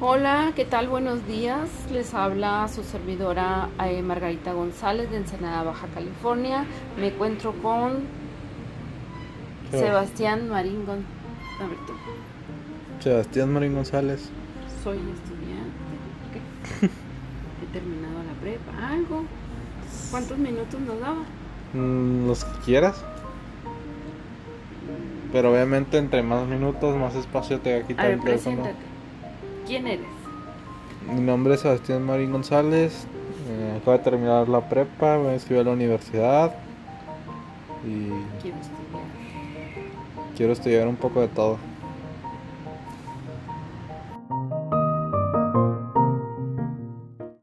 Hola, ¿qué tal? Buenos días. Les habla su servidora eh, Margarita González de Ensenada, Baja California. Me encuentro con Sebastián Marín González. Sebastián Marín González. Soy estudiante. He terminado la prepa. ¿Algo? ¿Cuántos minutos nos daba? Mm, los que quieras. Pero obviamente entre más minutos, más espacio te va a A quitar ver, el teléfono. preséntate. ¿Quién eres? Mi nombre es Sebastián Marín González. eh, acabo de terminar la prepa, me inscribí a la universidad. Y Quiero estudiar. quiero estudiar un poco de todo.